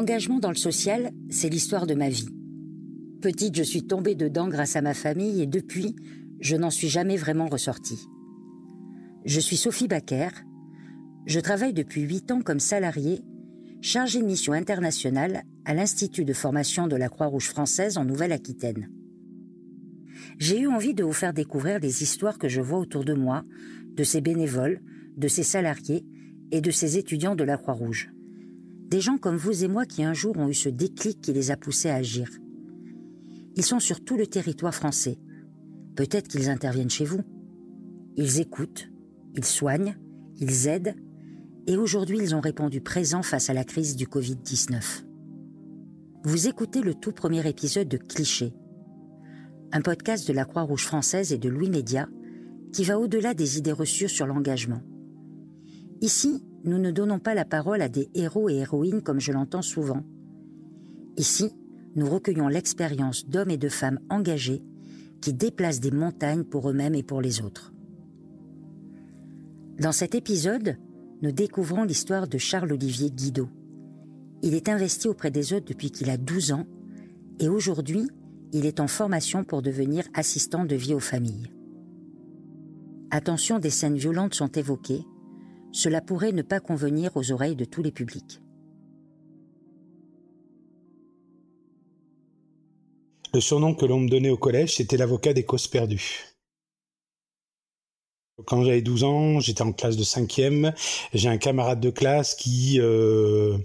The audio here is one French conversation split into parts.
L'engagement dans le social, c'est l'histoire de ma vie. Petite, je suis tombée dedans grâce à ma famille et depuis, je n'en suis jamais vraiment ressortie. Je suis Sophie Baker. Je travaille depuis huit ans comme salariée, chargée de mission internationale à l'Institut de formation de la Croix-Rouge française en Nouvelle-Aquitaine. J'ai eu envie de vous faire découvrir les histoires que je vois autour de moi, de ces bénévoles, de ces salariés et de ces étudiants de la Croix-Rouge. Des gens comme vous et moi qui un jour ont eu ce déclic qui les a poussés à agir. Ils sont sur tout le territoire français. Peut-être qu'ils interviennent chez vous. Ils écoutent, ils soignent, ils aident, et aujourd'hui ils ont répondu présent face à la crise du Covid-19. Vous écoutez le tout premier épisode de Cliché, un podcast de la Croix-Rouge française et de Louis Média qui va au-delà des idées reçues sur l'engagement. Ici, nous ne donnons pas la parole à des héros et héroïnes comme je l'entends souvent. Ici, nous recueillons l'expérience d'hommes et de femmes engagés qui déplacent des montagnes pour eux-mêmes et pour les autres. Dans cet épisode, nous découvrons l'histoire de Charles-Olivier Guido. Il est investi auprès des autres depuis qu'il a 12 ans et aujourd'hui, il est en formation pour devenir assistant de vie aux familles. Attention, des scènes violentes sont évoquées. Cela pourrait ne pas convenir aux oreilles de tous les publics. Le surnom que l'on me donnait au collège, c'était l'avocat des causes perdues. Quand j'avais 12 ans, j'étais en classe de cinquième. J'ai un camarade de classe qui euh,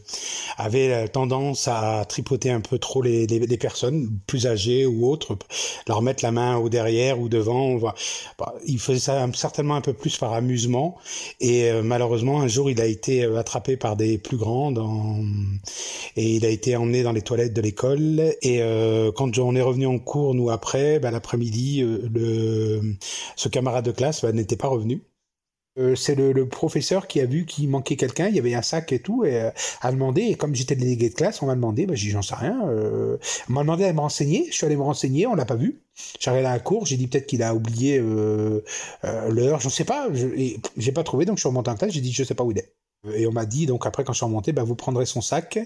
avait tendance à tripoter un peu trop les, personnes plus âgées ou autres, leur mettre la main au derrière ou devant. Bah, il faisait ça certainement un peu plus par amusement. Et euh, malheureusement, un jour, il a été euh, attrapé par des plus grands et il a été emmené dans les toilettes de l'école. Et quand on est revenu en cours, nous après, bah, l'après-midi, ce camarade de classe bah, n'était pas revenu. Euh, c'est le, professeur qui a vu qu'il manquait quelqu'un, il y avait un sac et tout, et euh, a demandé, et comme j'étais délégué de classe, on m'a demandé, bah, j'ai dit j'en sais rien, euh, on m'a demandé à me renseigner, je suis allé me renseigner, on l'a pas vu. J'arrive à la cour, j'ai dit peut-être qu'il a oublié l'heure, j'en sais pas, j'ai pas trouvé, donc je suis remonté en classe, j'ai dit je sais pas où il est. Et on m'a dit, donc après quand je suis remonté, bah, vous prendrez son sac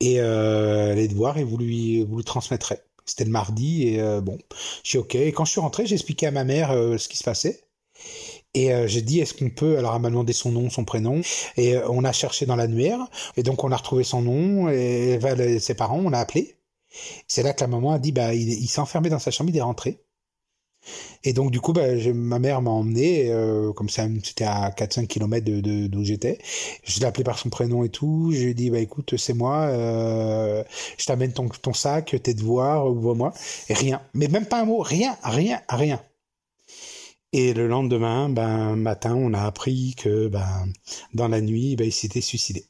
et les devoirs et vous lui, vous lui transmettrez. C'était le mardi et bon, je suis ok. Et quand je suis rentré, j'ai expliqué à ma mère ce qui se passait. Et euh, j'ai dit, est-ce qu'on peut Alors, elle m'a demandé son nom, son prénom, et euh, on a cherché dans l'annuaire, et donc on a retrouvé son nom, et ses parents, on l'a appelé. C'est là que la maman a dit, bah, il, s'est enfermé dans sa chambre, il est rentré. Et donc du coup, bah, ma mère m'a emmené, euh, comme ça, c'était à 4-5 km de, de, d'où j'étais. Je l'ai appelé par son prénom et tout. Je lui ai dit, bah écoute, c'est moi. Euh, je t'amène ton, ton sac, tes devoirs, ouvre-moi. Rien, mais même pas un mot, rien, rien, rien. Et le lendemain, ben, matin, on a appris que ben, dans la nuit, ben, il s'était suicidé.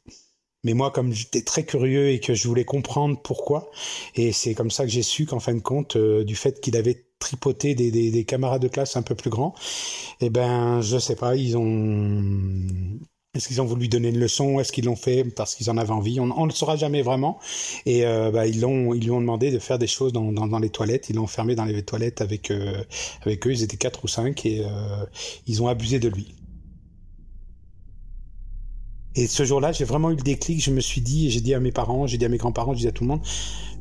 Mais moi, comme j'étais très curieux et que je voulais comprendre pourquoi, et c'est comme ça que j'ai su qu'en fin de compte, euh, du fait qu'il avait tripoté des, des, des, camarades de classe un peu plus grands, eh ben, je sais pas, ils ont est-ce qu'ils ont voulu lui donner une leçon? Est-ce qu'ils l'ont fait parce qu'ils en avaient envie? On ne le saura jamais vraiment. Et euh, bah, ils lui ont demandé de faire des choses dans, les toilettes. Ils l'ont enfermé dans les toilettes avec euh, avec eux. Ils étaient quatre ou cinq et euh, ils ont abusé de lui. Et ce jour-là, j'ai vraiment eu le déclic. Je me suis dit, j'ai dit à mes parents, j'ai dit à mes grands-parents, j'ai dit à tout le monde.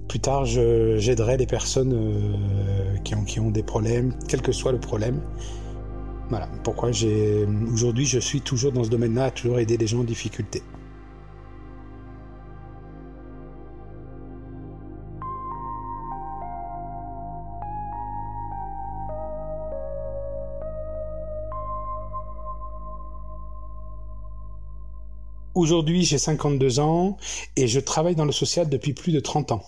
Plus tard, j'aiderai les personnes qui ont des problèmes, quel que soit le problème. Voilà pourquoi j'ai aujourd'hui je suis toujours dans ce domaine-là, toujours aider les gens en difficulté. Aujourd'hui, j'ai 52 ans et je travaille dans le social depuis plus de 30 ans.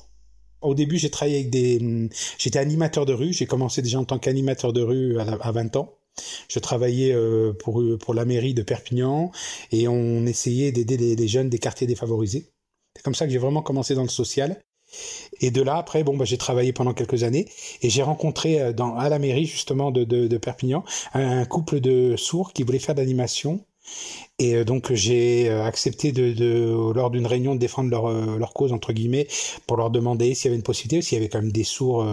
Au début, j'ai travaillé avec des... J'étais animateur de rue, j'ai commencé déjà en tant qu'animateur de rue à 20 ans. Je travaillais euh, pour, pour la mairie de Perpignan et on essayait d'aider les, jeunes des quartiers défavorisés. C'est comme ça que j'ai vraiment commencé dans le social. Et de là, après, bon, bah, j'ai travaillé pendant quelques années et j'ai rencontré euh, dans, à la mairie justement de, de, de Perpignan un, couple de sourds qui voulaient faire d'animation Et euh, donc j'ai euh, accepté de, de lors d'une réunion de défendre leur, euh, leur cause entre guillemets pour leur demander s'il y avait une possibilité, s'il y avait quand même des sourds,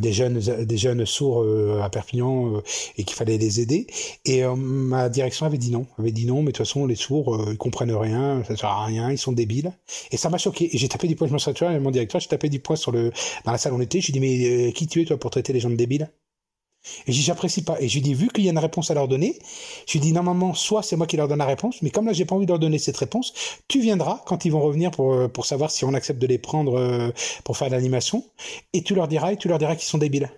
des jeunes, des jeunes sourds à Perpignan et qu'il fallait les aider. Et ma direction avait dit non, avait dit non, mais de toute façon les sourds ils comprennent rien, ça sert à rien, ils sont débiles. Et ça m'a choqué. J'ai tapé du poing, je me suis mon directeur, j'ai tapé du poing sur le dans la salle où on était. J'ai dit mais qui tu es toi pour traiter les gens de débiles? Et j'ai j'apprécie pas. Et je dis, vu qu'il y a une réponse à leur donner, je dis, normalement, soit c'est moi qui leur donne la réponse, mais comme là, j'ai pas envie de leur donner cette réponse, tu viendras quand ils vont revenir pour, euh, pour savoir si on accepte de les prendre euh, pour faire l'animation, et tu leur diras, et tu leur diras qu'ils sont débiles.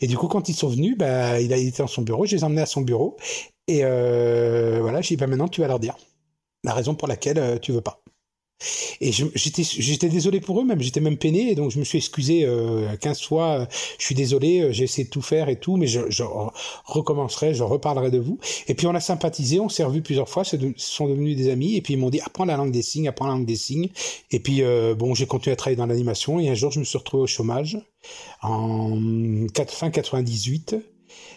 Et du coup, quand ils sont venus, bah, il a été dans son bureau, je les ai emmenés à son bureau, et euh, voilà, j'ai dit, bah, maintenant, tu vas leur dire la raison pour laquelle tu veux pas. Et j'étais désolé pour eux même, j'étais même peiné, et donc je me suis excusé euh, 15 fois, je suis désolé, euh, j'ai essayé de tout faire et tout, mais je, je, recommencerai, je reparlerai de vous. Et puis on a sympathisé, on s'est revus plusieurs fois, ce sont devenus des amis, et puis ils m'ont dit apprends la langue des signes, apprends la langue des signes. Et puis euh, bon, j'ai continué à travailler dans l'animation, et un jour je me suis retrouvé au chômage en fin 98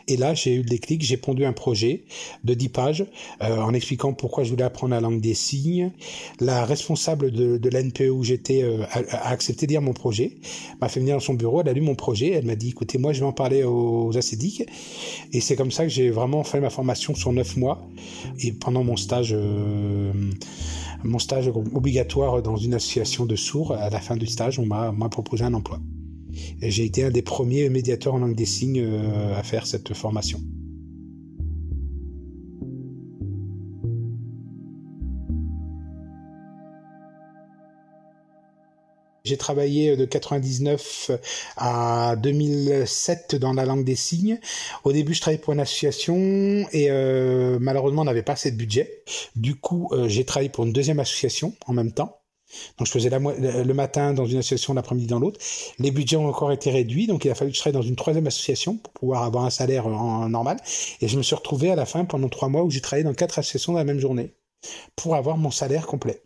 et là, j'ai eu le déclic, j'ai pondu un projet de 10 pages euh, en expliquant pourquoi je voulais apprendre la langue des signes. La responsable de, de l'NPE où j'étais euh, a, accepté de dire mon projet, m'a fait venir dans son bureau, elle a lu mon projet, elle m'a dit, écoutez, moi, je vais en parler aux acédiques. Et c'est comme ça que j'ai vraiment fait ma formation sur 9 mois. Et pendant mon stage... Euh, mon stage obligatoire dans une association de sourds, à la fin du stage, on m'a proposé un emploi. J'ai été un des premiers médiateurs en langue des signes euh, à faire cette formation. J'ai travaillé de 99 à 2007 dans la langue des signes. Au début, je travaillais pour une association et euh, malheureusement, on n'avait pas assez de budget. Du coup, euh, j'ai travaillé pour une deuxième association en même temps. Donc je faisais le matin dans une association, l'après-midi dans l'autre. Les budgets ont encore été réduits, donc il a fallu que je travaille dans une troisième association pour pouvoir avoir un salaire en, normal. Et je me suis retrouvé à la fin pendant trois mois où j'ai travaillé dans quatre associations dans la même journée pour avoir mon salaire complet.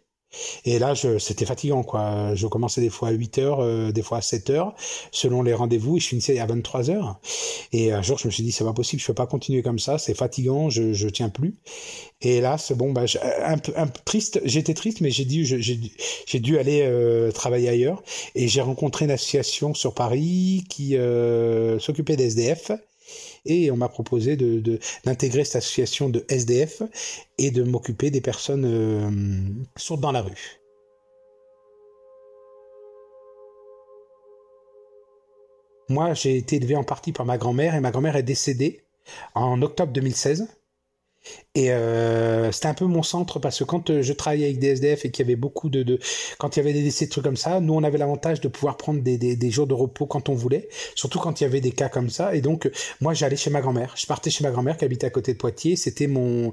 Et là, c'était fatigant, quoi. Je commençais des fois à 8 heures, euh, des fois à 7 heures, selon les rendez-vous, et je finissais à 23 heures. Et un jour, je me suis dit, c'est pas possible, je peux pas continuer comme ça, c'est fatigant, je, je tiens plus. Et là, c'est bon, bah, un peu, un peu triste, j'étais triste, mais j'ai dit, j'ai dû aller euh, travailler ailleurs. Et j'ai rencontré une association sur Paris qui euh, s'occupait des SDF et on m'a proposé d'intégrer cette association de SDF et de m'occuper des personnes euh, sourdes dans la rue. Moi, j'ai été élevé en partie par ma grand-mère et ma grand-mère est décédée en octobre 2016. Et euh, c'était un peu mon centre parce que quand euh, je travaillais avec des SDF et qu'il y avait beaucoup de, de, quand il y avait des décès de trucs comme ça, nous on avait l'avantage de pouvoir prendre des, des, des, jours de repos quand on voulait, surtout quand il y avait des cas comme ça. Et donc moi j'allais chez ma grand-mère, je partais chez ma grand-mère qui habitait à côté de Poitiers. C'était mon,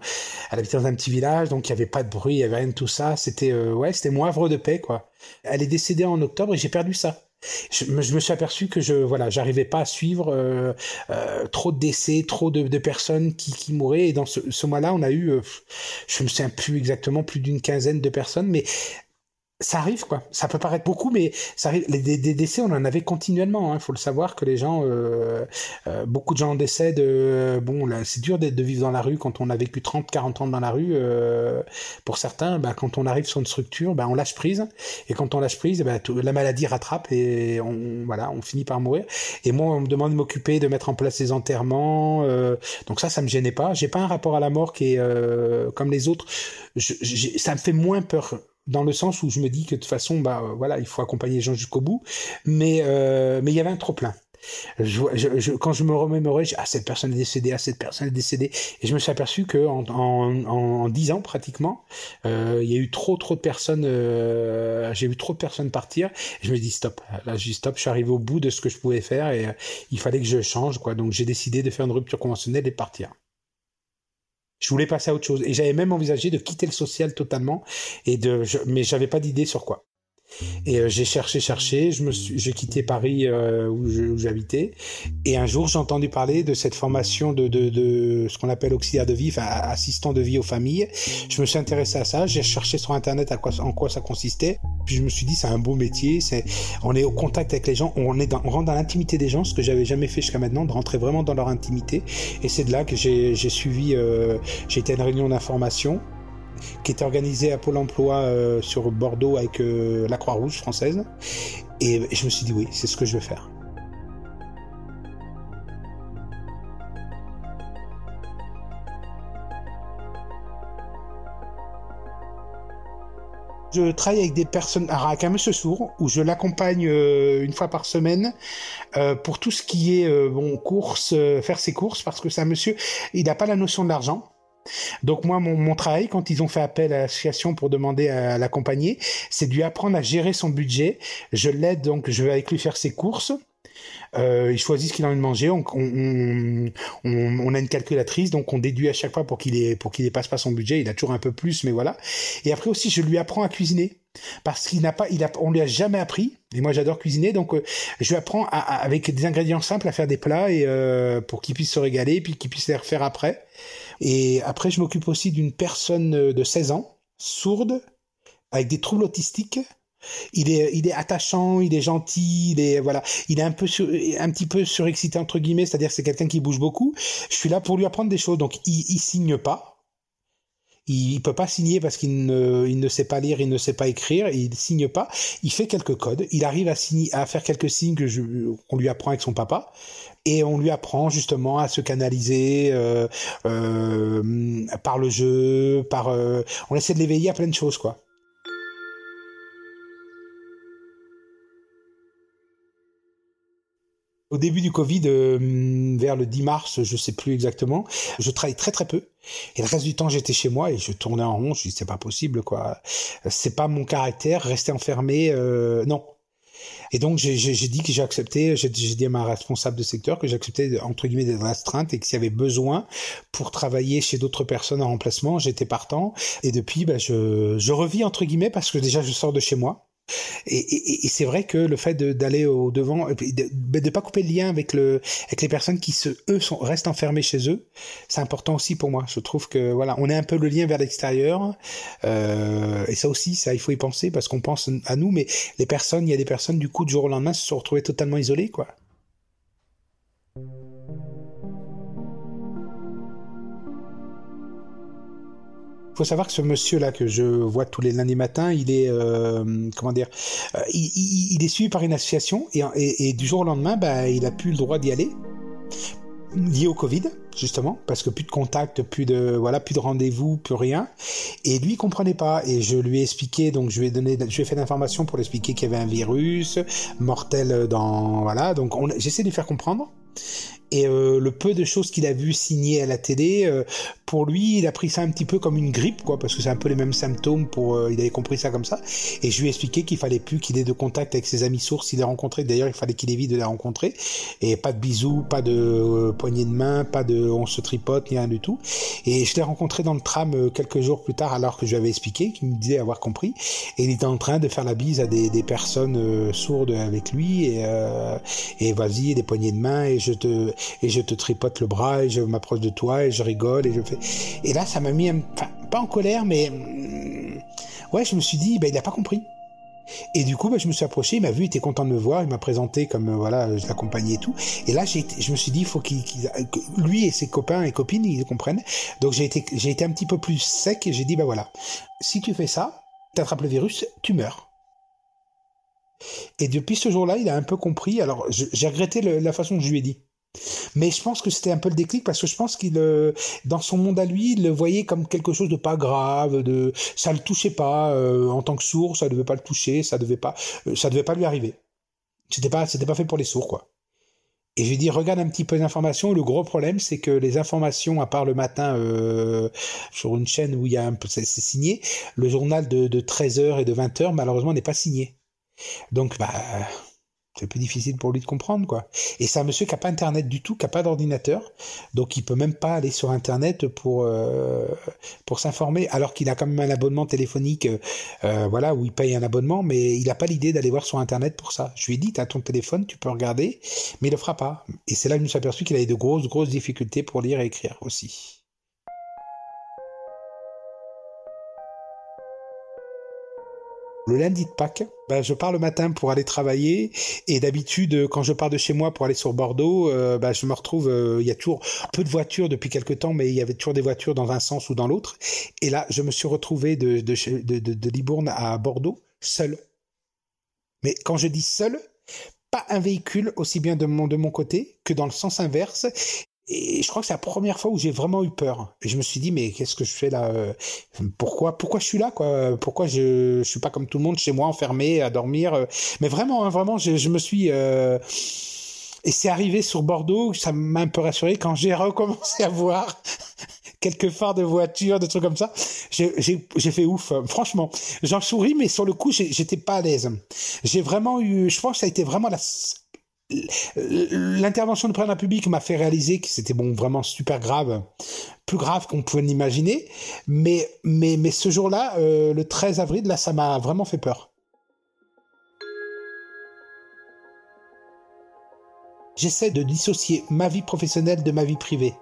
elle habitait dans un petit village donc il y avait pas de bruit, il y avait rien de tout ça. C'était euh, ouais, c'était mon havre de paix quoi. Elle est décédée en octobre et j'ai perdu ça je, me suis aperçu que je voilà j'arrivais pas à suivre euh, euh, trop de décès trop de, de personnes qui, qui mouraient. Et dans ce, ce mois-là on a eu euh, je me souviens plus exactement plus d'une quinzaine de personnes. Mais ça arrive quoi. Ça peut paraître beaucoup, mais ça arrive. Les, des, décès, on en avait continuellement. Il hein. faut le savoir que les gens, euh, euh, beaucoup de gens décèdent. Euh, bon, là, c'est dur de, de, vivre dans la rue quand on a vécu 30, 40 ans dans la rue. Euh, pour certains, bah, quand on arrive sur une structure, bah, on lâche prise. Et quand on lâche prise, bah, tout, la maladie rattrape et on, voilà, on finit par mourir. Et moi, on me demande de m'occuper, de mettre en place les enterrements. Euh, donc ça, ça me gênait pas. J'ai pas un rapport à la mort qui est euh, comme les autres. Je, ça me fait moins peur dans le sens où je me dis que de toute façon, bah euh, voilà, il faut accompagner les gens jusqu'au bout. Mais euh, mais il y avait un trop plein. Je, je, quand je me remémorais, ah cette personne est décédée, ah cette personne est décédée, et je me suis aperçu que en en, en, 10 ans pratiquement, euh, il y a eu trop trop de personnes, euh, j'ai vu trop de personnes partir. Je me dis stop, là j'ai stop, je suis arrivé au bout de ce que je pouvais faire et euh, il fallait que je change quoi. Donc j'ai décidé de faire une rupture conventionnelle et de partir je voulais passer à autre chose. Et j'avais même envisagé de quitter le social totalement, et de, je, mais j'avais pas d'idée sur quoi. Et euh, j'ai cherché, cherché, j'ai quitté Paris euh, où, j'habitais, et un jour j'ai entendu parler de cette formation de, de, de ce qu'on appelle auxiliaire de vie, enfin assistant de vie aux familles. Je me suis intéressé à ça, j'ai cherché sur internet à quoi, en quoi ça consistait. Puis je me suis dit, c'est un beau métier, c'est, on est au contact avec les gens, on est on rentre dans l'intimité des gens, ce que j'avais jamais fait jusqu'à maintenant, de rentrer vraiment dans leur intimité. Et c'est de là que j'ai, j'ai suivi, euh, j'ai été à une réunion d'information qui était organisée à Pôle Emploi euh, sur Bordeaux avec euh, la Croix-Rouge française. Et je me suis dit, oui, c'est ce que je vais faire. Je travaille avec des personnes, avec un monsieur sourd, où je l'accompagne euh, une fois par semaine pour tout ce qui est bon course, faire ses courses, parce que c'est un monsieur, il n'a pas la notion de l'argent. Donc moi, mon, travail, quand ils ont fait appel à l'association pour demander à, l'accompagner, c'est de lui apprendre à gérer son budget. Je l'aide, donc je vais avec lui faire ses courses. Euh, il choisit ce qu'il a envie de manger. On, a une calculatrice, donc on déduit à chaque fois pour qu'il qu'il dépasse pas son budget. Il a toujours un peu plus, mais voilà. Et après aussi, je lui apprends à cuisiner parce qu'il n'a pas, on lui a jamais appris. Et moi, j'adore cuisiner, donc euh, je lui apprends avec des ingrédients simples à faire des plats et euh, pour qu'il puisse se régaler, puis qu'il puisse les refaire après. Et après, je m'occupe aussi d'une personne de 16 ans, sourde, avec des troubles autistiques il est, il est attachant, il est gentil, il est voilà, il est un peu un petit peu surexcité entre guillemets, c'est-à-dire c'est quelqu'un qui bouge beaucoup. Je suis là pour lui apprendre des choses, donc il, il signe pas. Il, il peut pas signer parce qu'il ne, il ne sait pas lire, il ne sait pas écrire, il signe pas. Il fait quelques codes, il arrive à signer, à faire quelques signes que je, qu'on lui apprend avec son papa, et on lui apprend justement à se canaliser euh, euh, par le jeu, par, euh, on essaie de l'éveiller à plein de choses quoi. Au début du Covid, vers le 10 mars, je sais plus exactement, je travaillais très très peu. Et le reste du temps, j'étais chez moi et je tournais en rond. Je dis c'est pas possible quoi. C'est pas mon caractère, rester enfermé, non. Et donc j'ai dit que j'ai accepté, j'ai dit à ma responsable de secteur que j'acceptais entre guillemets des astreintes et que s'il y avait besoin pour travailler chez d'autres personnes en remplacement, j'étais partant. Et depuis, bah, je, je revis entre guillemets parce que déjà je sors de chez moi. Et, c'est vrai que le fait d'aller au devant, de ne pas couper le lien avec le avec les personnes qui se eux sont restent enfermés chez eux, c'est important aussi pour moi. Je trouve que voilà, on est un peu le lien vers l'extérieur, euh, et ça aussi, ça il faut y penser parce qu'on pense à nous, mais les personnes, il y a des personnes du coup du jour au lendemain se sont retrouvées totalement isolées, quoi. Faut savoir que ce monsieur-là que je vois tous les lundis matins, il est euh, comment dire, euh, il, il, il, est suivi par une association et, du jour au lendemain, bah, il a plus le droit d'y aller. Lié au Covid justement parce que plus de contact, plus de voilà, plus de rendez-vous, plus rien. Et lui il comprenait pas. Et je lui ai expliqué donc je lui ai donné je lui ai fait l'information pour lui expliquer qu'il y avait un virus mortel dans voilà. Donc j'essaie de lui faire comprendre et euh, le peu de choses qu'il a vu signer à la télé, euh, pour lui, il a pris ça un petit peu comme une grippe, quoi, parce que c'est un peu les mêmes symptômes. Pour, euh, il avait compris ça comme ça. Et je lui ai expliqué qu'il fallait plus qu'il ait de contact avec ses amis sources. Il les rencontré. D'ailleurs, il fallait qu'il évite de les rencontrer. Et pas de bisous, pas de euh, poignée de main, pas de on se tripote, ni rien du tout. Et je l'ai rencontré dans le tram euh, quelques jours plus tard, alors que je lui avais expliqué, qu'il me disait avoir compris. Et il était en train de faire la bise à des, des personnes sourdes avec lui. Et, et vas-y, des poignées de main. Et je te et je te tripote le bras et je m'approche de toi et je rigole et je fais. Et là, ça m'a mis, enfin, pas en colère, mais mm, ouais, je me suis dit, bah, il a pas compris. Et du coup, bah, je me suis approché, il m'a vu, il était content de me voir, il m'a présenté comme euh, voilà, je l'accompagnais et tout. Et là, j'ai je me suis dit, il faut qu'il, lui et ses copains et copines, ils comprennent. Donc j'ai été, été un petit peu plus sec et j'ai dit, bah voilà, si tu fais ça, t'attrapes le virus, tu meurs. Et depuis ce jour-là, il a un peu compris. Alors, j'ai regretté la façon que je lui ai dit. Mais je pense que c'était un peu le déclic parce que je pense qu'il, euh, dans son monde à lui, il le voyait comme quelque chose de pas grave, de ça le touchait pas euh, en tant que sourd, ça devait pas le toucher, ça devait pas, euh, ça devait pas lui arriver. C'était pas, c'était pas fait pour les sourds quoi. Et j'ai dit regarde un petit peu les informations. Le gros problème, c'est que les informations, à part le matin euh, sur une chaîne où il y a un peu, c'est signé, le journal de, de 13h et de 20h, malheureusement, n'est pas signé. Donc, bah, c'est plus difficile pour lui de comprendre quoi. Et c'est un monsieur qui a pas internet du tout, qui a pas d'ordinateur, donc il peut même pas aller sur internet pour euh, pour s'informer, alors qu'il a quand même un abonnement téléphonique, euh, voilà où il paye un abonnement, mais il a pas l'idée d'aller voir sur internet pour ça. Je lui ai dit t'as ton téléphone, tu peux regarder, mais il le fera pas. Et c'est là que je me suis aperçu qu'il avait de grosses grosses difficultés pour lire et écrire aussi. Le lundi de Pâques, bah, je pars le matin pour aller travailler et d'habitude quand je pars de chez moi pour aller sur Bordeaux, euh, bah, je me retrouve, euh, il y a toujours peu de voitures depuis quelque temps, mais il y avait toujours des voitures dans un sens ou dans l'autre. Et là, je me suis retrouvé de, de, de, de Libourne à Bordeaux seul. Mais quand je dis seul, pas un véhicule aussi bien de mon, de mon côté que dans le sens inverse. Et je crois que c'est la première fois où j'ai vraiment eu peur. Et je me suis dit, mais qu'est-ce que je fais là euh, Pourquoi, pourquoi je suis là quoi? Pourquoi je, je suis pas comme tout le monde chez moi enfermé à dormir euh? Mais vraiment, hein, vraiment, je, me suis. Euh... Et c'est arrivé sur Bordeaux, ça m'a un peu rassuré quand j'ai recommencé à voir quelques phares de voiture, des trucs comme ça. J'ai fait ouf, franchement. J'en souris, mais sur le coup, j'étais pas à l'aise. J'ai vraiment eu, je pense que ça a été vraiment la, L'intervention du président République m'a fait réaliser que c'était bon vraiment super grave, plus grave qu'on pouvait l'imaginer. Mais, mais, mais ce jour-là, euh, le 13 avril, là, ça m'a vraiment fait peur. J'essaie de dissocier ma vie professionnelle de ma vie privée.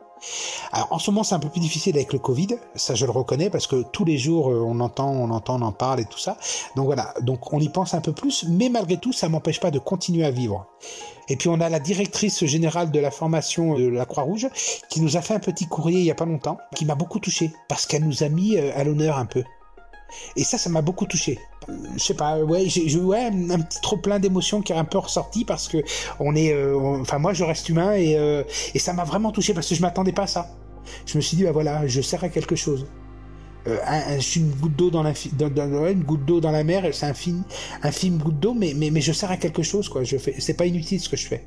En ce moment c'est un peu plus difficile avec le Covid, ça je le reconnais parce que tous les jours euh, on entend, on entend, on en parle et tout ça. Donc voilà, donc on y pense un peu plus, mais malgré tout ça m'empêche pas de continuer à vivre. Et puis on a la directrice générale de la formation de la Croix-Rouge qui nous a fait un petit courrier il y a pas longtemps, qui m'a beaucoup touché parce qu'elle nous a mis euh, à l'honneur un peu. Et ça, ça m'a beaucoup touché. Je sais pas, ouais, j'ai ouais, un petit trop plein d'émotions qui est un peu ressorti parce que on est, euh, enfin moi je reste humain et, euh, et ça m'a vraiment touché parce que je m'attendais pas à ça. Je me suis dit bah voilà, je sers à quelque chose. Euh, suis une goutte d'eau dans une goutte d'eau dans la mer c'est un film un goutte d'eau mais, mais mais je sers à quelque chose quoi je fais c'est pas inutile ce que je fais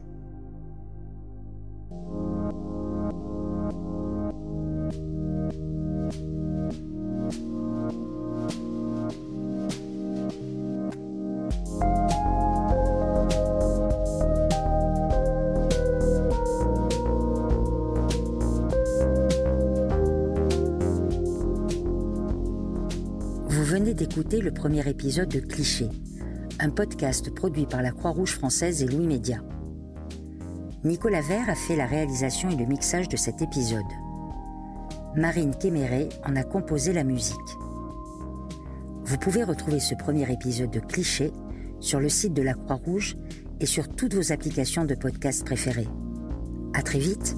d'écouter le premier épisode de Cliché, un podcast produit par la Croix-Rouge française et Louis Média. Nicolas Vert a fait la réalisation et le mixage de cet épisode. Marine Kéméré en a composé la musique. Vous pouvez retrouver ce premier épisode de Cliché sur le site de la Croix-Rouge et sur toutes vos applications de podcast préférées. À très vite!